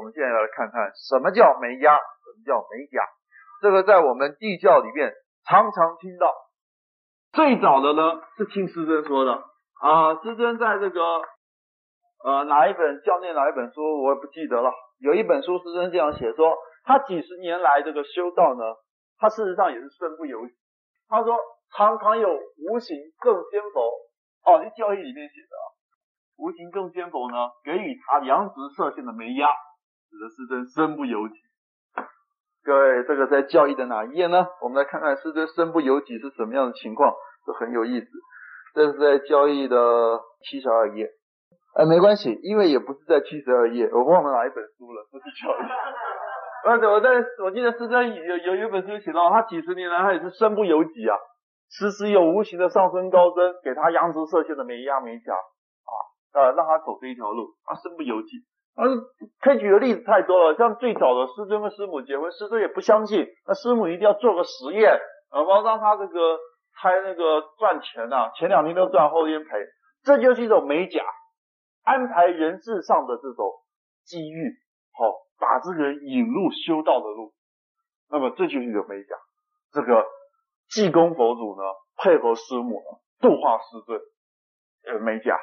我们现在来看看什么叫煤压，什么叫煤甲。这个在我们地教里面常常听到。最早的呢是听师尊说的啊，师尊在这个呃哪一本教念哪一本书我也不记得了。有一本书师尊这样写说，他几十年来这个修道呢，他事实上也是身不由己。他说常常有无形众仙佛哦，这教义里面写的啊，无形众仙佛呢给予他阳直射线的煤压，使得师尊身不由己。各位，这个在教义的哪一页呢？我们来看看师尊身不由己是什么样的情况，这很有意思。这是在教义的七十二页。哎，没关系，因为也不是在七十二页，我忘了哪一本书了，不是教义。而且我在我记得师尊有有一本书写到，他几十年来他也是身不由己啊，时时有无形的上升高僧给他阳直射线的煤压煤甲啊，呃，让他走这一条路，他身不由己。啊，可以举的例子太多了，像最早的师尊跟师母结婚，师尊也不相信，那师母一定要做个实验，然后让他这个猜那个赚钱呐、前两天都赚，后天赔，这就是一种美甲，安排人质上的这种机遇，好、哦，把这个人引入修道的路，那么这就是一种美甲，这个济公佛祖呢，配合师母呢，度化师尊，呃，美甲，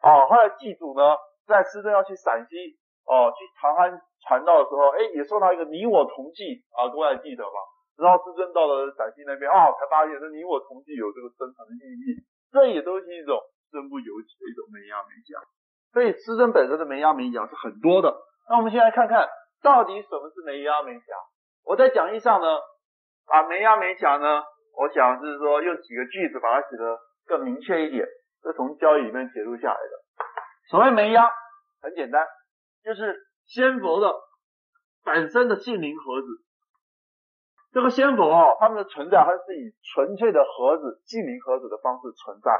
啊，后来济祖呢。在师尊要去陕西哦，去长安传道的时候，哎，也受到一个你我同济啊，各位还记得吧？然后师尊到了陕西那边啊、才发现这你我同济有这个深层的意义，这也都是一种身不由己的一种煤压煤甲。所以师尊本身的煤压煤甲是很多的。那我们先来看看到底什么是煤压煤甲。我在讲义上呢，啊，煤压煤甲呢，我想是说用几个句子把它写得更明确一点，这从教义里面解读下来的。所谓煤压很简单，就是仙佛的本身的性灵盒子。这个仙佛哦，他们的存在还是以纯粹的盒子、性灵盒子的方式存在。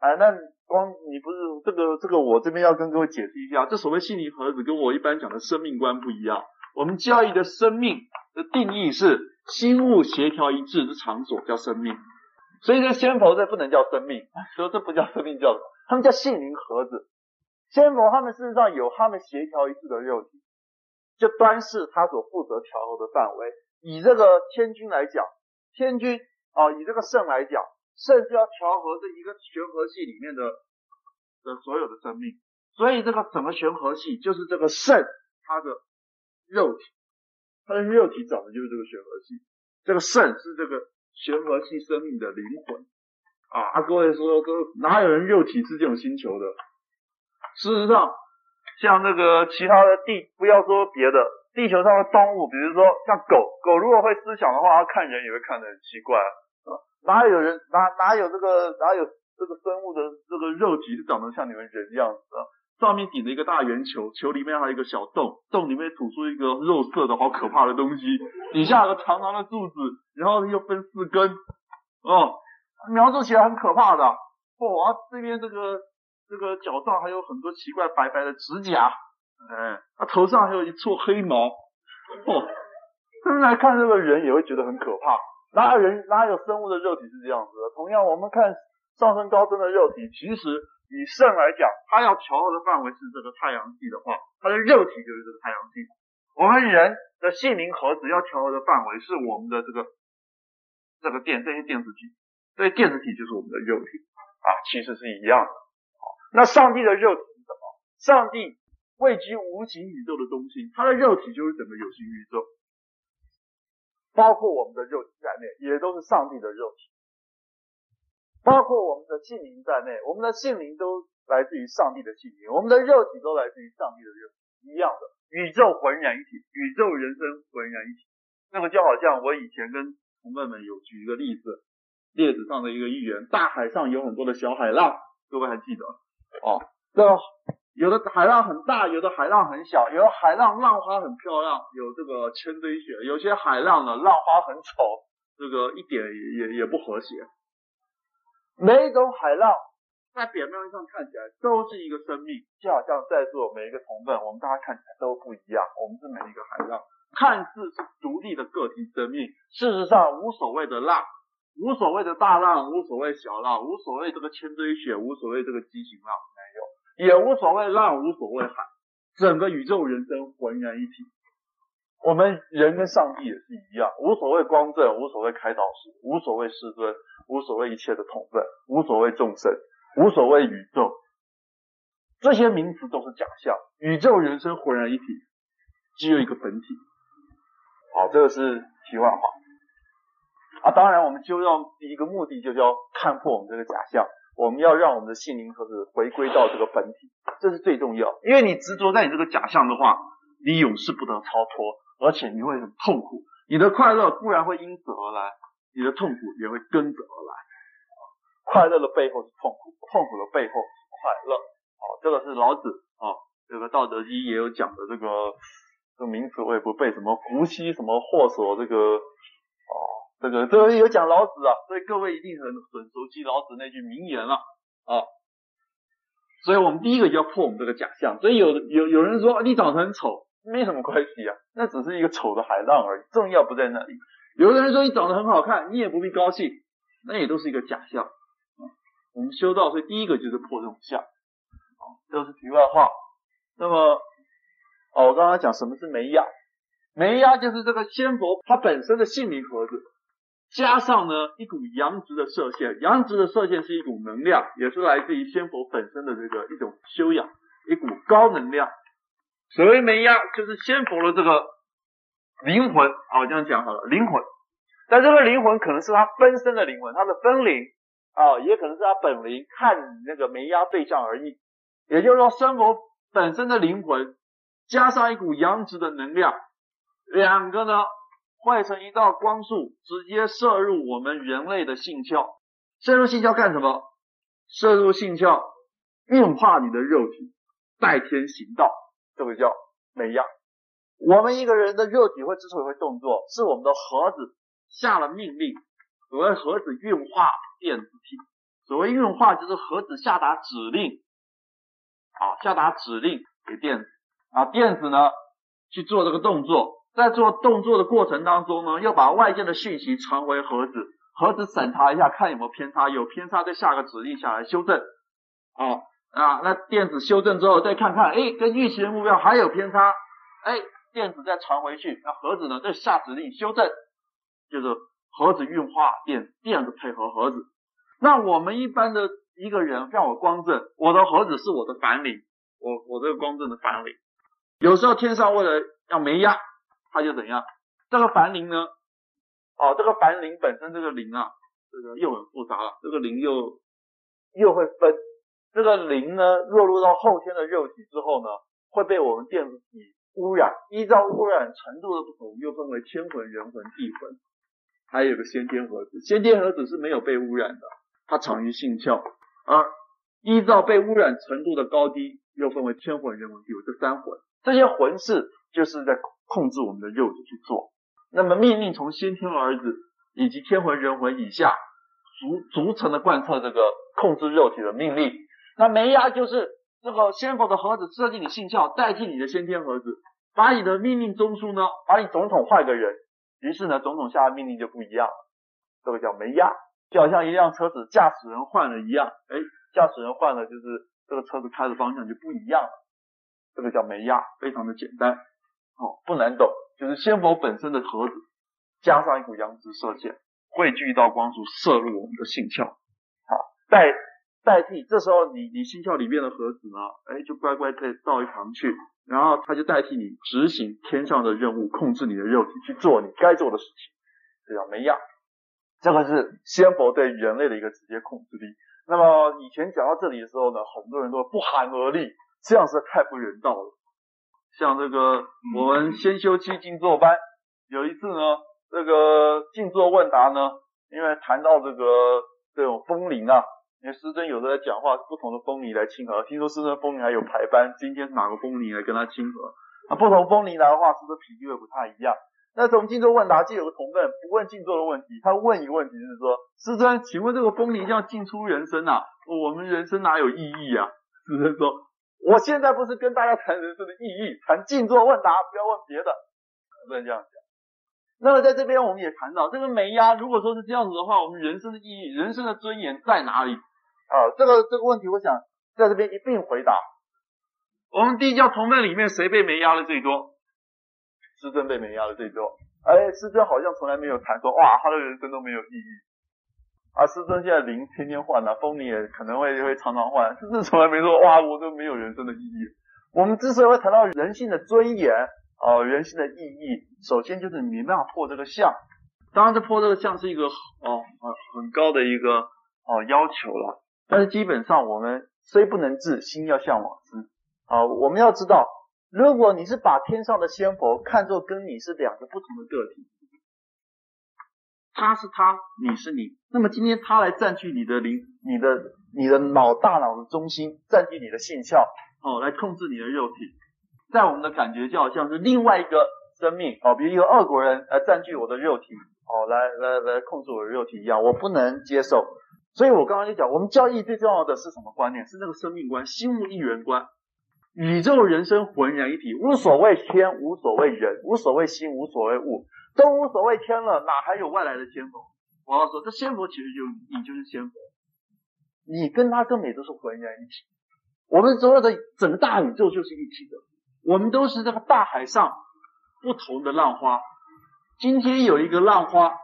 哎，那光你不是这个这个，我这边要跟各位解释一下，这所谓性灵盒子跟我一般讲的生命观不一样。我们教义的生命的定义是心物协调一致的场所叫生命，所以这仙佛这不能叫生命，所以这不叫生命，叫什么？他们叫性灵盒子。仙佛他们事实上有他们协调一致的肉体，就端视他所负责调和的范围。以这个天君来讲，天君啊，以这个圣来讲，圣是要调和这一个玄合系里面的的所有的生命。所以这个什么玄合系，就是这个圣它的肉体，它的肉体长的就是这个玄合系。这个圣是这个玄合系生命的灵魂啊！各位说，说哪有人肉体是这种星球的？事实上，像那个其他的地，不要说别的，地球上的动物，比如说像狗，狗如果会思想的话，它看人也会看得很奇怪啊。哪有人哪哪有这个哪有这个生物的这个肉体是长得像你们人样子啊？上面顶着一个大圆球，球里面还有一个小洞，洞里面吐出一个肉色的好可怕的东西，底下有个长长的柱子，然后又分四根，哦，描述起来很可怕的。哦，啊，这边这个。这个脚上还有很多奇怪白白的指甲，哎，他头上还有一撮黑毛，哦，现在看这个人也会觉得很可怕。哪有人哪有生物的肉体是这样子的？同样，我们看上升高升的肉体，其实以肾来讲，它要调和的范围是这个太阳系的话，它的肉体就是这个太阳系。我们人的性灵盒子要调和的范围是我们的这个这个电这些电子体，这些电子体就是我们的肉体啊，其实是一样的。那上帝的肉体是什么？上帝位居无形宇宙的中心，他的肉体就是整个有形宇宙，包括我们的肉体在内，也都是上帝的肉体。包括我们的性灵在内，我们的性灵都来自于上帝的性灵，我们的肉体都来自于上帝的肉体，一样的，宇宙浑然一体，宇宙人生浑然一体。那么就好像我以前跟同伴们有举一个例子，列子上的一个寓言，大海上有很多的小海浪，各位还记得？哦，这有的海浪很大，有的海浪很小，有的海浪浪花很漂亮，有这个千堆雪；有些海浪呢，浪花很丑，这个一点也也也不和谐。每一种海浪在表面上看起来都是一个生命，就好像在座每一个同伴，我们大家看起来都不一样。我们是每一个海浪，看似是独立的个体生命，事实上无所谓的浪。无所谓的大浪，无所谓小浪，无所谓这个千堆雪，无所谓这个激情浪，没有，也无所谓浪，无所谓海，整个宇宙人生浑然一体。我们人跟上帝也是一样，无所谓光正，无所谓开导师，无所谓师尊，无所谓一切的统分，无所谓众生，无所谓宇宙，这些名词都是假象。宇宙人生浑然一体，只有一个本体。好，这个是题外话。啊，当然，我们就要一个目的就是要看破我们这个假象，我们要让我们的心灵盒子回归到这个本体，这是最重要。因为你执着在你这个假象的话，你永世不得超脱，而且你会很痛苦。你的快乐固然会因此而来，你的痛苦也会跟着而来。快乐的背后是痛苦，痛苦的背后是快乐。好，这个是老子啊，这个《道德经》也有讲的这个这个名词，我也不背，什么福兮什么祸所这个。这个这个有讲老子啊，所以各位一定很很熟悉老子那句名言了啊。所以我们第一个就要破我们这个假象。所以有有有人说你长得很丑，没什么关系啊，那只是一个丑的海浪而已，重要不在那里。有的人说你长得很好看，你也不必高兴，那也都是一个假象。我们修道，所以第一个就是破这种相。好，这是题外话。那么哦，我刚刚讲什么是梅压？梅压就是这个仙佛它本身的姓名盒子。加上呢一股阳直的射线，阳直的射线是一股能量，也是来自于仙佛本身的这个一种修养，一股高能量。所谓梅压，就是仙佛的这个灵魂，啊，这样讲好了，灵魂。但这个灵魂可能是他分身的灵魂，他的分灵啊，也可能是他本灵，看你那个梅压对象而异。也就是说，仙佛本身的灵魂加上一股阳直的能量，两个呢。汇成一道光束，直接射入我们人类的性窍。射入性窍干什么？射入性窍，运化你的肉体，代天行道。这个叫梅压。我们一个人的肉体会之所以会动作，是我们的盒子下了命令。所谓盒子运化电子体，所谓运化就是盒子下达指令，啊，下达指令给电子，啊，电子呢去做这个动作。在做动作的过程当中呢，要把外界的讯息传回盒子，盒子审查一下，看有没有偏差，有偏差再下个指令下来修正。哦啊，那电子修正之后再看看，哎，跟预期的目标还有偏差，哎，电子再传回去，那盒子呢再下指令修正，就是盒子运化电，电子配合盒子。那我们一般的一个人，像我光正，我的盒子是我的反领，我我这个光正的反领，有时候天上为了要没压。它就怎样？这个凡灵呢？哦，这个凡灵本身这个灵啊，这个又很复杂了。这个灵又又会分。这个灵呢，落入到后天的肉体之后呢，会被我们电子体污染。依照污染程度的不同，又分为天魂、人魂、地魂，还有个先天盒子。先天盒子是没有被污染的，它藏于性窍。而依照被污染程度的高低，又分为天魂、人魂、地魂这三魂。这些魂是就是在。控制我们的肉体去做，那么命令从先天儿子以及天魂、人魂以下逐逐层的贯彻这个控制肉体的命令。那梅压就是这个仙佛的盒子设计你性窍，代替你的先天盒子，把你的命令中枢呢，把你总统换个人，于是呢，总统下的命令就不一样了。这个叫梅压，就好像一辆车子驾驶人换了一样，哎，驾驶人换了，就是这个车子开的方向就不一样了。这个叫梅压，非常的简单。哦，不难懂，就是仙佛本身的盒子，加上一股阳直射线，汇聚一道光束射入我们的性窍，好，代代替，这时候你你性窍里面的盒子呢，哎，就乖乖再到一旁去，然后它就代替你执行天上的任务，控制你的肉体去做你该做的事情，这叫梅压，这个是仙佛对人类的一个直接控制力。那么以前讲到这里的时候呢，很多人都不寒而栗，这样实在太不人道了。像这个我们先修期静坐班，有一次呢，这个静坐问答呢，因为谈到这个这种风铃啊，因为师尊有的在讲话，不同的风铃来亲和。听说师尊风铃还有排班，今天是哪个风铃来跟他亲和？啊，不同风铃来的话，是不是频率会不太一样？那从静坐问答就有个同奋不问静坐的问题，他问一个问题是说，师尊，请问这个风铃要进出人生啊？我们人生哪有意义啊？师尊说。我现在不是跟大家谈人生的意义，谈静坐问答，不要问别的，不能这样讲。那么在这边我们也谈到这个梅压，如果说是这样子的话，我们人生的意义、人生的尊严在哪里？啊，这个这个问题，我想在这边一并回答。我们地教同分里面谁被没压的最多？师尊被没压的最多。哎，师尊好像从来没有谈说，哇，他的人生都没有意义。啊，师尊现在灵天天换啊，风铃也可能会会常常换。师尊从来没说，哇，我都没有人生的意义。我们之所以会谈到人性的尊严啊、人性的意义，首先就是你没办法破这个相。当然，这破这个相是一个哦很高的一个哦要求了。但是基本上我们虽不能至，心要向往之。啊，我们要知道，如果你是把天上的仙佛看作跟你是两个不同的个体，他是他，你是你，那么今天他来占据你的灵、你的、你的脑大脑的中心，占据你的性窍，哦，来控制你的肉体，在我们的感觉就好像是另外一个生命，哦，比如一个俄国人来占据我的肉体，哦，来来来控制我的肉体一样，我不能接受。所以我刚刚就讲，我们教义最重要的是什么观念？是那个生命观、心物一元观。宇宙人生浑然一体，无所谓天，无所谓人，无所谓心，无所谓物，都无所谓天了，哪还有外来的仙佛？我要说，这仙佛其实就你就是仙佛，你跟他根本都是浑然一体。我们所有的整个大宇宙就是一体的，我们都是这个大海上不同的浪花。今天有一个浪花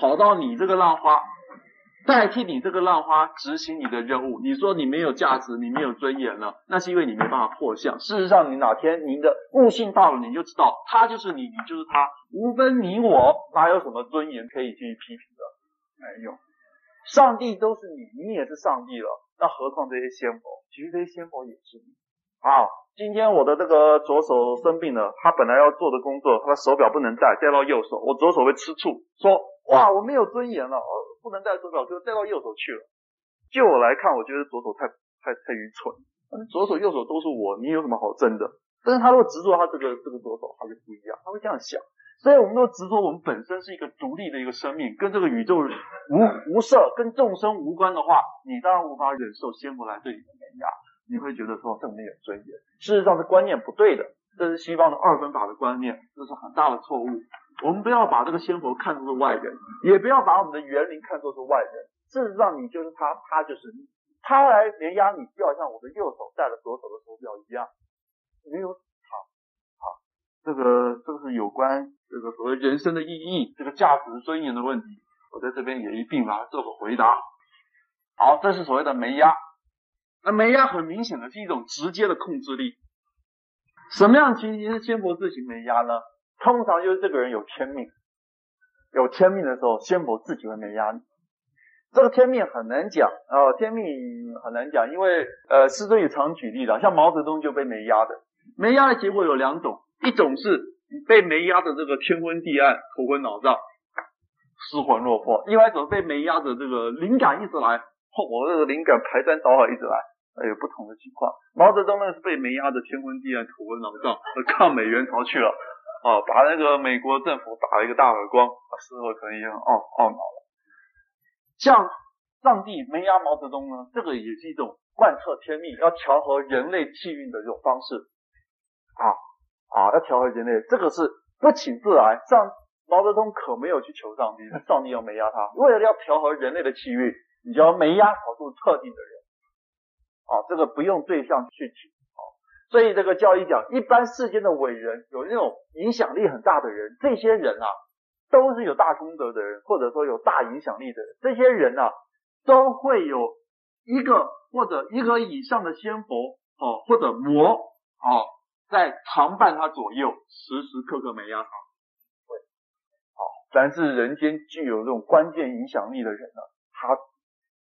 跑到你这个浪花。代替你这个浪花执行你的任务，你说你没有价值，你没有尊严了，那是因为你没办法破相。事实上，你哪天您的悟性到了，你就知道他就是你，你就是他，无分你我，哪有什么尊严可以去批评的？没有，上帝都是你，你也是上帝了，那何况这些仙佛？其实这些仙佛也是你。好，今天我的这个左手生病了，他本来要做的工作，他的手表不能戴，戴到右手，我左手会吃醋，说哇，我没有尊严了。不能戴手表，就戴到右手去了。就我来看，我觉得左手太太太愚蠢。左手右手都是我，你有什么好争的？但是他如果执着他这个这个左手，他就不一样，他会这样想。所以我们都执着我们本身是一个独立的一个生命，跟这个宇宙无无色，跟众生无关的话，你当然无法忍受仙佛来对你的碾压。你会觉得说这没有尊严。事实上是观念不对的，这是西方的二分法的观念，这是很大的错误。我们不要把这个仙佛看作是外人，也不要把我们的元灵看作是外人。事实上，你就是他，他就是你。他来碾压你，就好像我的右手戴了左手的手表一样。没有好，好，这个这个是有关这个所谓人生的意义、这个价值尊严的问题。我在这边也一并把它做个回答。好，这是所谓的没压。那没压很明显的是一种直接的控制力。什么样情形是仙佛自行没压呢？通常就是这个人有天命，有天命的时候，仙佛自己会没压力。这个天命很难讲啊、呃，天命很难讲，因为呃，师尊也常举例的，像毛泽东就被没压的。没压的结果有两种，一种是被没压的这个天昏地暗、头昏脑胀、失魂落魄；另外一种被没压的这个灵感一直来，我这个灵感排山倒海一直来，呃，有不同的情况。毛泽东呢是被没压的天昏地暗、头昏脑胀，抗美援朝去了。啊，把那个美国政府打了一个大耳光，事后可能也很懊懊恼了。像上帝没压毛泽东呢，这个也是一种贯彻天命，要调和人类气运的这种方式。啊啊，要调和人类，这个是不请自来。上毛泽东可没有去求上帝，上帝要没压他，为了要调和人类的气运，你就要没压少数特定的人。啊，这个不用对象去请。所以这个教义讲，一般世间的伟人，有那种影响力很大的人，这些人啊，都是有大功德的人，或者说有大影响力的人。这些人啊，都会有一个或者一个以上的仙佛哦，或者魔哦，在常伴他左右，时时刻刻没压他。对，好，凡是人间具有这种关键影响力的人呢，他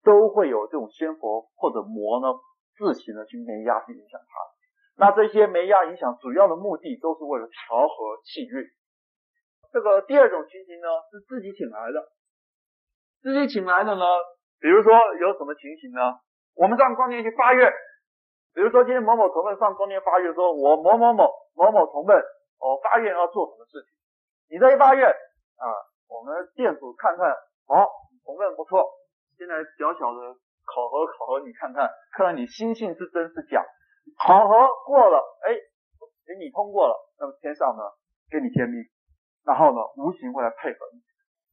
都会有这种仙佛或者魔呢，自行的去没压去影响他。那这些没压影响主要的目的都是为了调和气运。这个第二种情形呢，是自己请来的。自己请来的呢，比如说有什么情形呢？我们上光年去发愿，比如说今天某某同奋上光年发愿说，我某某某某某同奋，我发愿要做什么事情？你这一发愿啊，我们店主看看，好，同奋不错，现在小小的考核考核你看看，看看你心性是真是假。考核过了，哎，给你通过了，那么天上呢，给你天命，然后呢，无形会来配合你，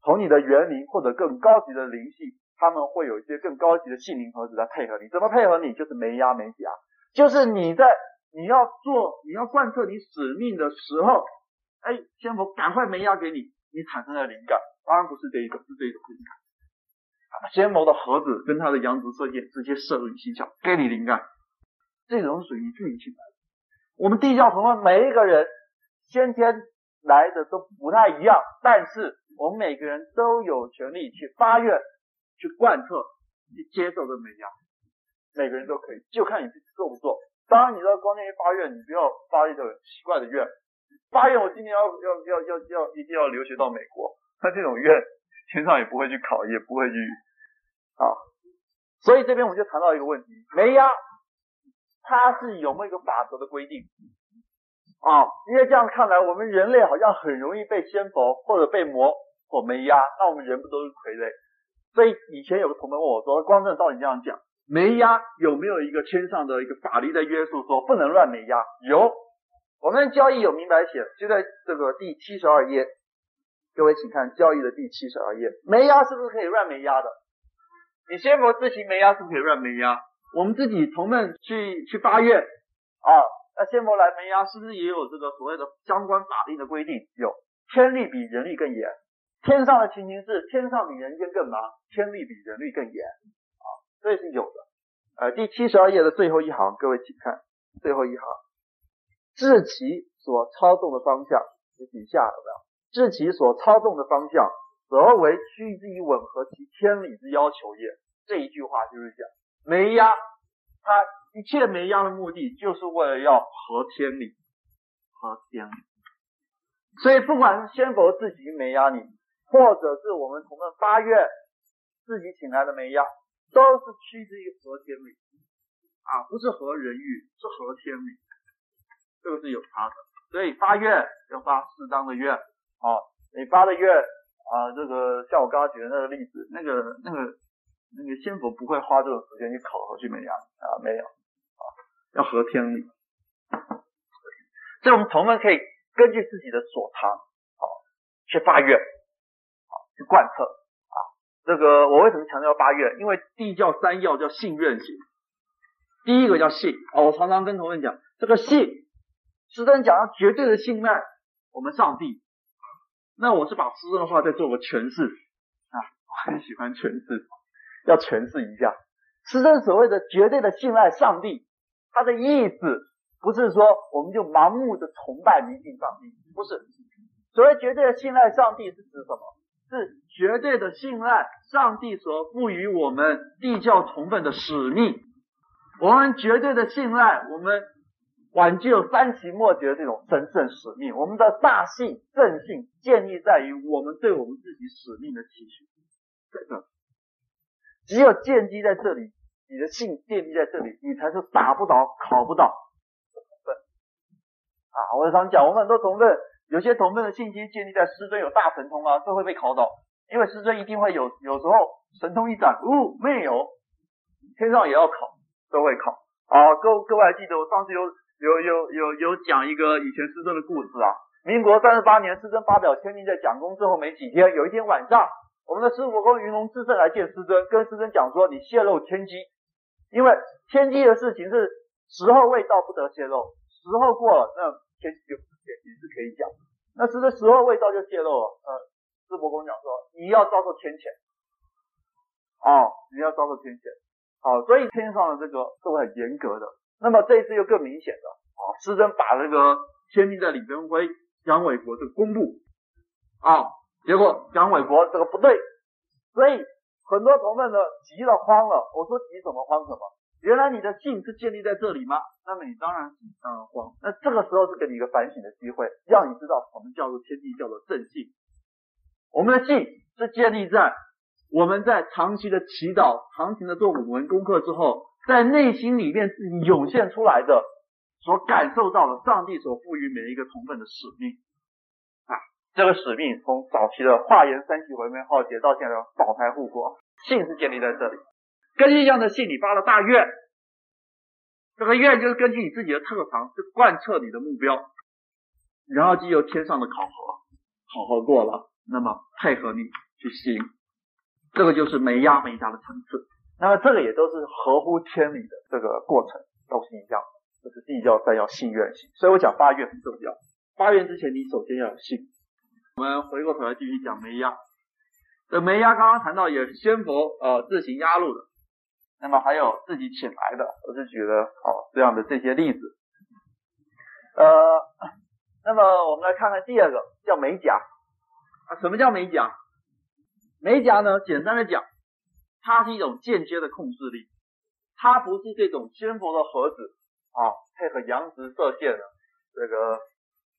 从你的元灵或者更高级的灵系，他们会有一些更高级的性灵盒子来配合你。怎么配合你？就是没压没夹，就是你在你要做，你要贯彻你使命的时候，哎，仙佛赶快没压给你，你产生了灵感。当然不是这一种，是这一种灵感。仙魔的盒子跟他的阳直射线直接射入你心窍，给你灵感。这种属于运气来的。我们地教同门每一个人先天来的都不太一样，但是我们每个人都有权利去发愿、去贯彻、去接受这美压。每个人都可以，就看你自己做不做。当然，你知道光天一发愿，你不要发一个奇怪的愿。发愿我今年要要要要要一定要留学到美国，那这种愿天上也不会去考，也不会去啊。所以这边我就谈到一个问题：没压，它是有没有一个法则的规定啊？因为这样看来，我们人类好像很容易被仙佛或者被魔所没压，那我们人不都是傀儡？所以以前有个同门问我说：“光正到底这样讲？”没压有没有一个天上的一个法律在约束，说不能乱没压？有，我们交易有明白写，就在这个第七十二页。各位请看交易的第七十二页，没压是不是可以乱没压的？你仙佛自行没压是不是可以乱没压？我们自己同门去去发愿啊，那仙佛来没呀是不是也有这个所谓的相关法令的规定？有，天律比人律更严，天上的情形是天上比人间更忙，天律比人律更严啊。这是有的，呃，第七十二页的最后一行，各位请看最后一行，治其所操纵的方向，这底下有没有？治其所操纵的方向，则为趋之以吻合其天理之要求也。这一句话就是讲，没压，他一切没压的目的，就是为了要合天理，合天理。所以不管是仙佛自己没压你，或者是我们同门发愿自己请来的没压。都是趋之于合天理啊，不是合人欲，是合天理，这个是有差的。所以发愿要发适当的愿啊，你发的愿啊，这个像我刚刚举的那个例子，那个那个那个仙佛不会花这种时间去考核去没压啊，没有啊，要合天理。所以我们同门可以根据自己的所长啊去发愿啊去贯彻啊。这个我为什么强调发愿？因为地教三要叫信愿行。第一个叫信，啊，我常常跟同学讲，这个信，师尊讲要绝对的信赖我们上帝。那我是把师尊的话再做个诠释啊，我很喜欢诠释，要诠释一下。师尊所谓的绝对的信赖上帝，他的意思不是说我们就盲目的崇拜迷信上帝，不是。所谓绝对的信赖上帝是指什么？是绝对的信赖上帝所赋予我们地教同分的使命，我们绝对的信赖我们挽救三期末劫这种神圣使命。我们的大信正信建立在于我们对我们自己使命的期许。对的，只有建基在这里，你的信建立在这里，你才是打不倒、考不倒的。啊，我常讲，我们很多同分。有些同分的信心建立在师尊有大神通啊，这会被考倒，因为师尊一定会有，有时候神通一展，哦，没有，天上也要考，都会考啊。各各位还记得我上次有有有有有讲一个以前师尊的故事啊？民国三十八年，师尊发表天命在讲功之后没几天，有一天晚上，我们的师父公云龙至圣来见师尊，跟师尊讲说，你泄露天机，因为天机的事情是时候未到不得泄露，时候过了那天机就。也是可以讲，那是这时候未到就泄露了。呃，智伯公讲说，你要遭受天谴，哦，你要遭受天谴，好，所以天上的这个是会很严格的。那么这一次又更明显了，啊，师尊把这个天命在李登辉、杨伟国这个公布，啊，结果蒋纬国这个不对，所以很多同门呢急了慌了。我说急什么慌什么？原来你的信是建立在这里吗？那么你当然紧张慌。那这个时候是给你一个反省的机会，让你知道我们叫做天地叫做正信。我们的信是建立在我们在长期的祈祷、长期的做五文功课之后，在内心里面自己涌现出来的，所感受到的上帝所赋予每一个同分的使命。这个使命从早期的化缘三期毁灭浩劫到现在的保台护国，信是建立在这里。根据这样的信，你发了大愿，这个愿就是根据你自己的特长去贯彻你的目标，然后经由天上的考核，考核过了，那么配合你去行，这个就是没压没压的层次。那么这个也都是合乎天理的这个过程，都是一样。这是地教三要信愿行。所以我讲发愿很重要。发愿之前，你首先要有信。我们回过头来继续讲梅压。这梅压刚刚谈到也是仙佛呃自行压入的，那么还有自己请来的，我是举了哦这样的这些例子。呃，那么我们来看看第二个叫美甲啊，什么叫美甲？美甲呢，简单的讲，它是一种间接的控制力，它不是这种仙佛的盒子啊，配合阳直射线的这个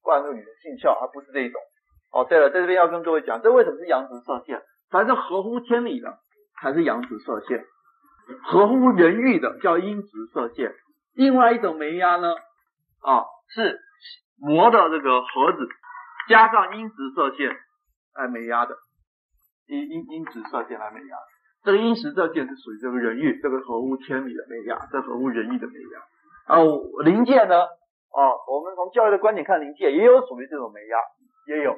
灌入你的性窍，它不是这一种。哦，对了，在这边要跟各位讲，这为什么是阳直射线？凡是合乎天理的，才是阳直射线；合乎人欲的，叫阴直射线。另外一种没压呢，啊，是磨的这个盒子加上阴直射线来没压的，阴阴阴直射线来没压。这个阴直射线是属于这个人欲，这个合乎天理的没压，这合乎人欲的没压。啊，灵界呢，啊，我们从教育的观点看，灵界也有属于这种没压，也有。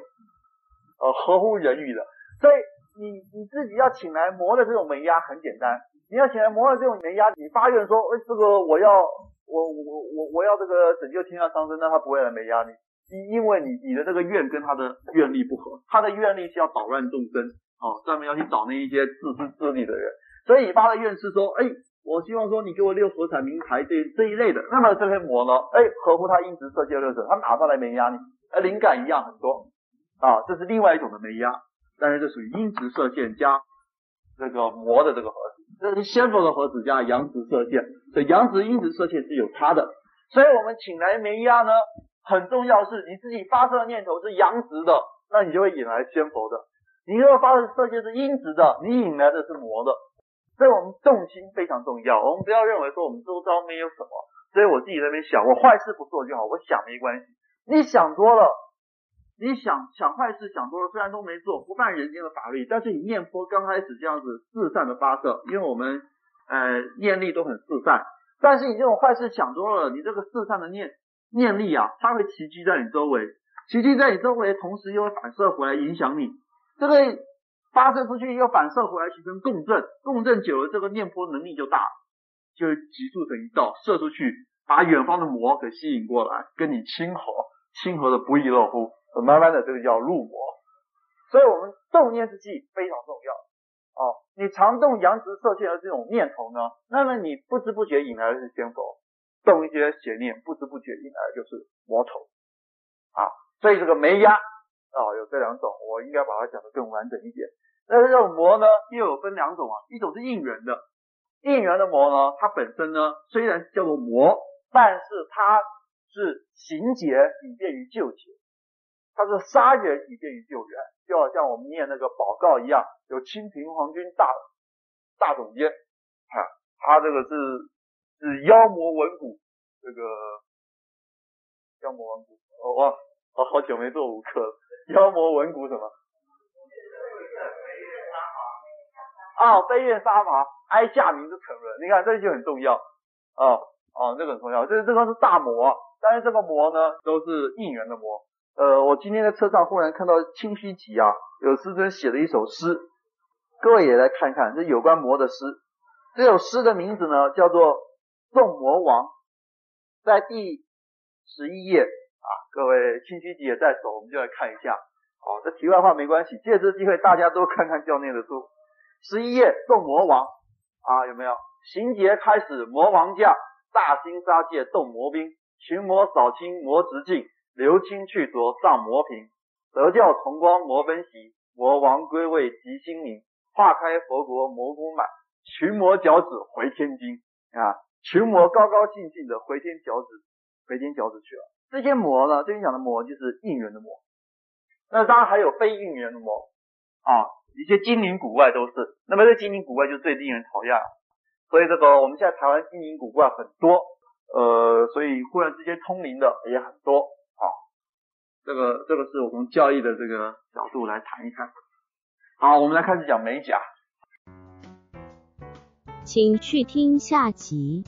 呃，合乎人欲的，所以你你自己要请来魔的这种没压很简单，你要请来魔的这种没压，你发愿说，哎，这个我要我我我我要这个拯救天下苍生，那他不会来没压你，因因为你你的这个愿跟他的愿力不合，他的愿力是要捣乱众生，哦，专门要去找那一些自私自利的人，所以你发的愿是说，哎，我希望说你给我六合彩名牌这这一类的，那么这些魔呢，哎，合乎他阴直射线六者，他马上来没压你，呃，灵感一样很多。啊，这是另外一种的没压，但是这属于阴直射线加这个魔的这个盒子，这是仙佛的盒子加阳直射线，所以阳直阴直射线是有差的。所以我们请来没压呢，很重要是你自己发射的念头是阳直的，那你就会引来仙佛的；你如果发射射线是阴直的，你引来的是魔的。所以我们重心非常重要，我们不要认为说我们周遭没有什么，所以我自己在那边想，我坏事不做就好，我想没关系，你想多了。你想想坏事想多了，虽然都没做，不犯人间的法律，但是你念佛刚开始这样子四散的发射，因为我们呃念力都很四散，但是你这种坏事想多了，你这个四散的念念力啊，它会齐聚在你周围，齐聚在你周围，同时又会反射回来影响你，这个发射出去又反射回来形成共振，共振久了，这个念佛能力就大，就急速成一道射出去，把远方的魔给吸引过来，跟你亲和，亲和的不亦乐乎。慢慢的，这个叫入魔，所以我们动念之际非常重要哦。你常动阳直射线的这种念头呢，那么你不知不觉引来的是仙佛，动一些邪念，不知不觉引来的就是魔头啊。所以这个没压啊，有这两种，我应该把它讲得更完整一点。那这种魔呢，又有分两种啊，一种是应缘的，应缘的魔呢，它本身呢虽然叫做魔，但是它是行劫以便于救劫。他是杀人以便于救援，就好像我们念那个宝誥一样，有清平皇军大大总监，啊，他这个是是妖魔文骨，这个妖魔文蛊，哦哇，我好久没做五课了，妖魔文骨什么？啊，飞越杀伐，哀下民之沉沦，你看这就很重要，啊啊，这个很重要，这这个是大魔，但是这个魔呢，都是应援的魔。呃，我今天在车上忽然看到清虚集啊，有师尊写了一首诗，各位也来看看，这有关魔的诗。这首诗的名字呢叫做《众魔王》，在第十一页啊。各位清虚集也在手，我们就来看一下。哦，这题外话没关系，借这个机会大家都看看教内的书。十一页《众魔王》啊，有没有？行劫开始，魔王降，大兴杀戒动魔兵，群魔扫清魔直进。流清去浊上魔频，得教崇光魔奔袭，魔王归位即心明，化开佛国魔功满，群魔脚趾回天津啊！群魔高高兴兴的回天脚趾，回天脚趾去了。这些魔呢，这边讲的魔就是应缘的魔，那当然还有非应缘的魔啊，一些精灵古怪都是。那么这精灵古怪就最令人讨厌了，所以这个我们现在台湾精灵古怪很多，呃，所以忽然之间通灵的也很多。这个这个是我从教育的这个角度来谈一谈。好，我们来开始讲美甲。请去听下集。